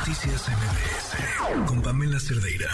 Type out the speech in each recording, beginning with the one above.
Noticias MBS con Pamela Cerdeira.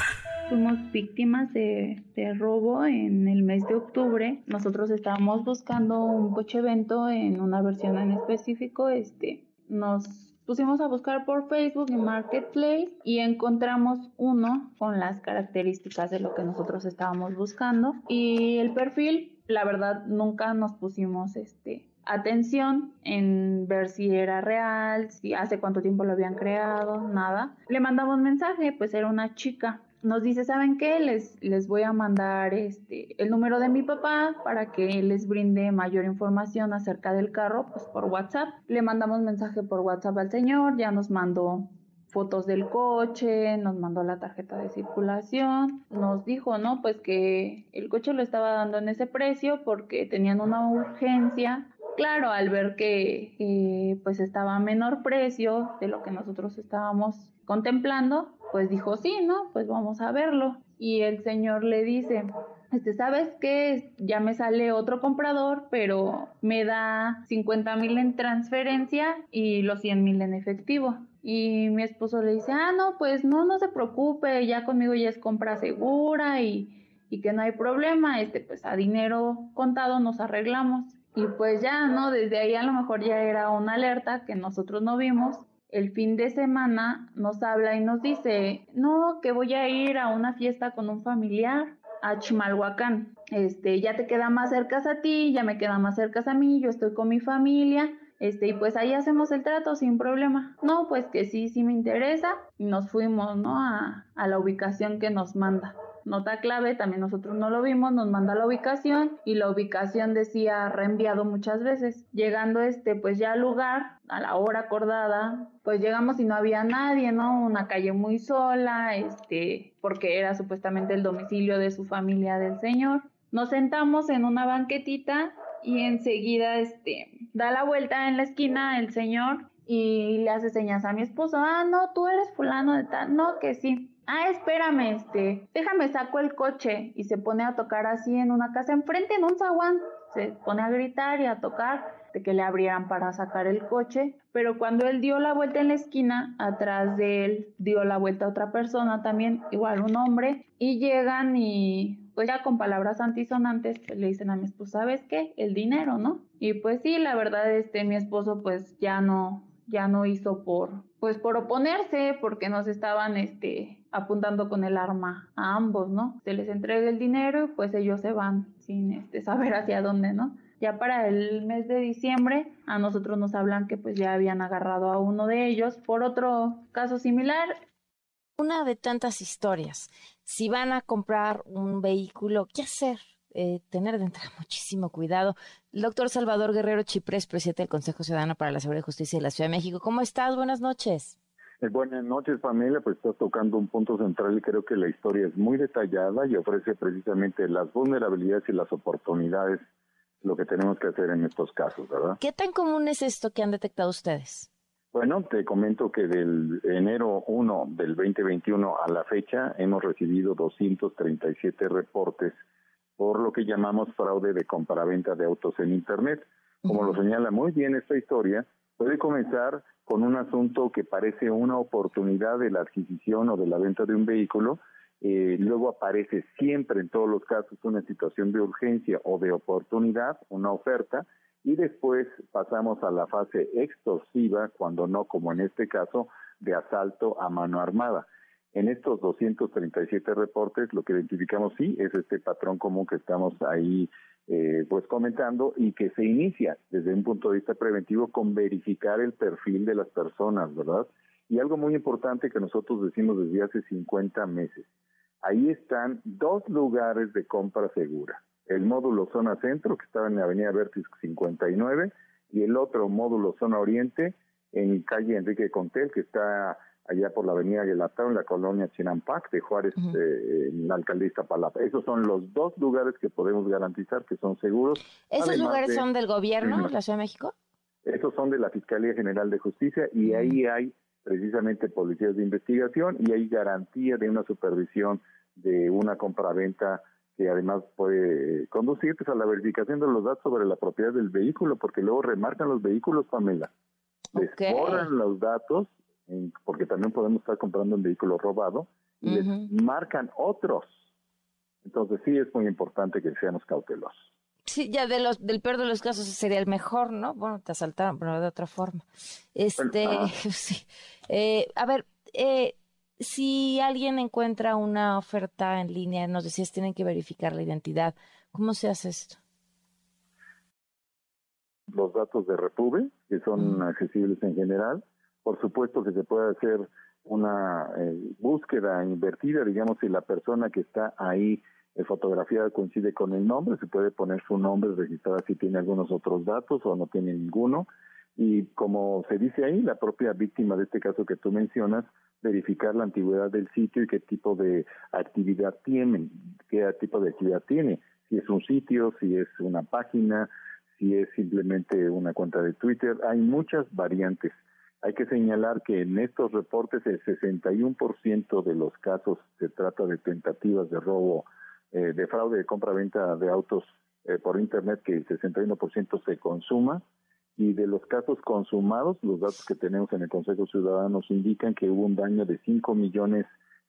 Fuimos víctimas de, de, robo en el mes de octubre. Nosotros estábamos buscando un coche evento en una versión en específico. Este, nos pusimos a buscar por Facebook y Marketplace y encontramos uno con las características de lo que nosotros estábamos buscando. Y el perfil, la verdad, nunca nos pusimos este atención en ver si era real, si hace cuánto tiempo lo habían creado, nada. Le mandamos mensaje, pues era una chica. Nos dice, ¿saben qué? Les, les voy a mandar este, el número de mi papá para que les brinde mayor información acerca del carro, pues por WhatsApp. Le mandamos mensaje por WhatsApp al señor, ya nos mandó fotos del coche, nos mandó la tarjeta de circulación, nos dijo, ¿no? Pues que el coche lo estaba dando en ese precio porque tenían una urgencia claro, al ver que pues estaba a menor precio de lo que nosotros estábamos contemplando, pues dijo, sí, ¿no? Pues vamos a verlo. Y el señor le dice, este, ¿sabes qué? Ya me sale otro comprador, pero me da 50 mil en transferencia y los 100 mil en efectivo. Y mi esposo le dice, ah, no, pues no, no se preocupe, ya conmigo ya es compra segura y, y que no hay problema, este, pues a dinero contado nos arreglamos. Y pues ya, ¿no? Desde ahí a lo mejor ya era una alerta que nosotros no vimos. El fin de semana nos habla y nos dice, no, que voy a ir a una fiesta con un familiar a Chimalhuacán. Este, ya te queda más cerca a ti, ya me queda más cerca a mí, yo estoy con mi familia. Este, y pues ahí hacemos el trato sin problema. No, pues que sí, sí me interesa. Y nos fuimos, ¿no? A, a la ubicación que nos manda nota clave, también nosotros no lo vimos, nos manda la ubicación y la ubicación decía reenviado muchas veces. Llegando este, pues ya al lugar, a la hora acordada, pues llegamos y no había nadie, ¿no? Una calle muy sola, este, porque era supuestamente el domicilio de su familia del señor. Nos sentamos en una banquetita y enseguida, este, da la vuelta en la esquina el señor y le hace señas a mi esposo, ah, no, tú eres fulano de tal, no, que sí ah, espérame, este, déjame saco el coche y se pone a tocar así en una casa enfrente, en un zaguán, se pone a gritar y a tocar de que le abrieran para sacar el coche, pero cuando él dio la vuelta en la esquina, atrás de él dio la vuelta otra persona también, igual un hombre, y llegan y pues ya con palabras antisonantes pues, le dicen a mi esposa, ¿sabes qué? El dinero, ¿no? Y pues sí, la verdad, este, mi esposo pues ya no, ya no hizo por, pues por oponerse, porque nos estaban, este, apuntando con el arma a ambos, ¿no? Se les entrega el dinero y pues ellos se van sin este, saber hacia dónde, ¿no? Ya para el mes de diciembre a nosotros nos hablan que pues ya habían agarrado a uno de ellos por otro caso similar. Una de tantas historias. Si van a comprar un vehículo, ¿qué hacer? Eh, tener de muchísimo cuidado. Doctor Salvador Guerrero Chiprés, presidente del Consejo Ciudadano para la Seguridad y Justicia de la Ciudad de México. ¿Cómo estás? Buenas noches. Eh, buenas noches, familia. Pues estás tocando un punto central y creo que la historia es muy detallada y ofrece precisamente las vulnerabilidades y las oportunidades, lo que tenemos que hacer en estos casos, ¿verdad? ¿Qué tan común es esto que han detectado ustedes? Bueno, te comento que del enero 1 del 2021 a la fecha hemos recibido 237 reportes por lo que llamamos fraude de compraventa de autos en Internet. Como lo señala muy bien esta historia, puede comenzar con un asunto que parece una oportunidad de la adquisición o de la venta de un vehículo, eh, luego aparece siempre en todos los casos una situación de urgencia o de oportunidad, una oferta, y después pasamos a la fase extorsiva, cuando no, como en este caso, de asalto a mano armada. En estos 237 reportes, lo que identificamos sí es este patrón común que estamos ahí eh, pues comentando y que se inicia desde un punto de vista preventivo con verificar el perfil de las personas, ¿verdad? Y algo muy importante que nosotros decimos desde hace 50 meses. Ahí están dos lugares de compra segura. El módulo zona centro, que estaba en la avenida Vértiz 59, y el otro módulo zona oriente, en calle Enrique Contel, que está allá por la avenida Guelatao, en la colonia Chinampac de Juárez, eh, en la alcaldía Iztapalapa. Esos son los dos lugares que podemos garantizar que son seguros. ¿Esos lugares son del gobierno, de la Ciudad de México? Esos son de la Fiscalía General de Justicia y ahí hay precisamente policías de investigación y hay garantía de una supervisión de una compraventa que además puede conducir pues, a la verificación de los datos sobre la propiedad del vehículo, porque luego remarcan los vehículos, Pamela. Les borran los datos porque también podemos estar comprando un vehículo robado y les marcan otros. Entonces sí es muy importante que seamos cautelosos. Sí, ya de los, del peor de los casos sería el mejor, ¿no? Bueno, te asaltaron, pero de otra forma. Este, sí. Eh, a ver, eh, si alguien encuentra una oferta en línea, nos decías, tienen que verificar la identidad. ¿Cómo se hace esto? Los datos de Repube, que son accesibles en general. Por supuesto que se puede hacer una eh, búsqueda invertida, digamos, si la persona que está ahí fotografía coincide con el nombre, se puede poner su nombre, registrar si tiene algunos otros datos o no tiene ninguno. Y como se dice ahí, la propia víctima de este caso que tú mencionas, verificar la antigüedad del sitio y qué tipo de actividad tiene, qué tipo de actividad tiene, si es un sitio, si es una página, si es simplemente una cuenta de Twitter, hay muchas variantes. Hay que señalar que en estos reportes el 61% de los casos se trata de tentativas de robo eh, de fraude de compra-venta de autos eh, por Internet que el 61% se consuma y de los casos consumados, los datos que tenemos en el Consejo Ciudadano indican que hubo un daño de 5 millones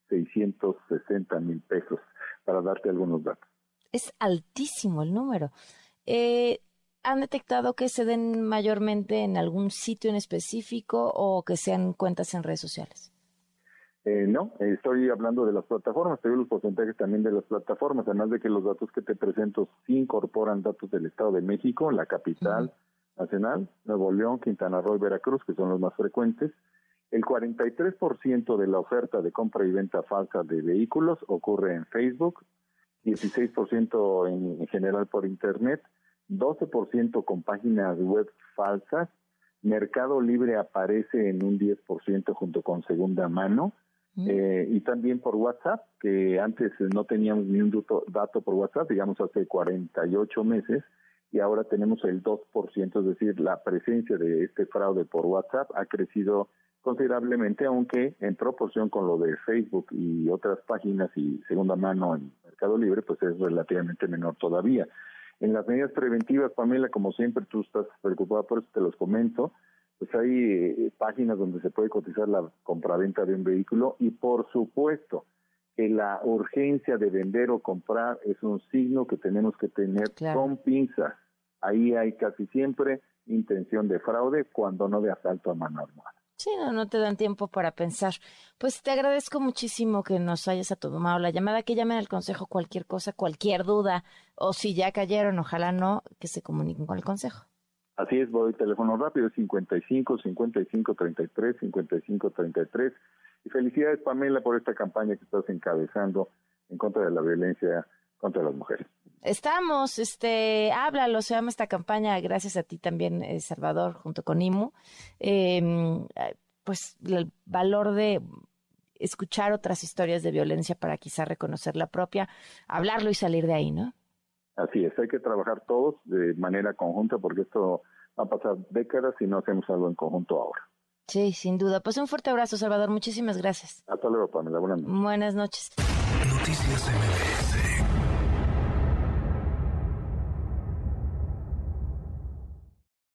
660 mil pesos, para darte algunos datos. Es altísimo el número. Eh, ¿Han detectado que se den mayormente en algún sitio en específico o que sean cuentas en redes sociales? Eh, no, estoy hablando de las plataformas, te doy los porcentajes también de las plataformas, además de que los datos que te presento sí incorporan datos del Estado de México, la capital nacional, Nuevo León, Quintana Roo y Veracruz, que son los más frecuentes. El 43% de la oferta de compra y venta falsa de vehículos ocurre en Facebook, 16% en general por Internet, 12% con páginas web falsas, Mercado Libre aparece en un 10% junto con segunda mano, eh, y también por WhatsApp, que antes no teníamos ni un dato, por WhatsApp, digamos hace 48 meses, y ahora tenemos el 2%, es decir, la presencia de este fraude por WhatsApp ha crecido considerablemente, aunque en proporción con lo de Facebook y otras páginas y segunda mano en Mercado Libre, pues es relativamente menor todavía. En las medidas preventivas, Pamela, como siempre tú estás preocupada por eso, te los comento, pues hay eh, páginas donde se puede cotizar la compraventa de un vehículo y por supuesto que la urgencia de vender o comprar es un signo que tenemos que tener con pinzas. Ahí hay casi siempre intención de fraude cuando no de asalto a mano armada. Sí, no, no te dan tiempo para pensar. Pues te agradezco muchísimo que nos hayas tomado la llamada, que llamen al consejo cualquier cosa, cualquier duda, o si ya cayeron, ojalá no, que se comuniquen con el consejo. Así es, voy teléfono rápido, 55 55 33 55 33. Y felicidades, Pamela, por esta campaña que estás encabezando en contra de la violencia contra las mujeres. Estamos, este, háblalo, se llama esta campaña, gracias a ti también, eh, Salvador, junto con IMU. Em, pues el valor de escuchar otras historias de violencia para quizá reconocer la propia, hablarlo y salir de ahí, ¿no? Así es, hay que trabajar todos de manera conjunta porque esto va a pasar décadas si no hacemos algo en conjunto ahora. Sí, sin duda. Pues un fuerte abrazo, Salvador. Muchísimas gracias. Hasta luego, Pamela. Buenas noches. Buenas noches. Noticias MBS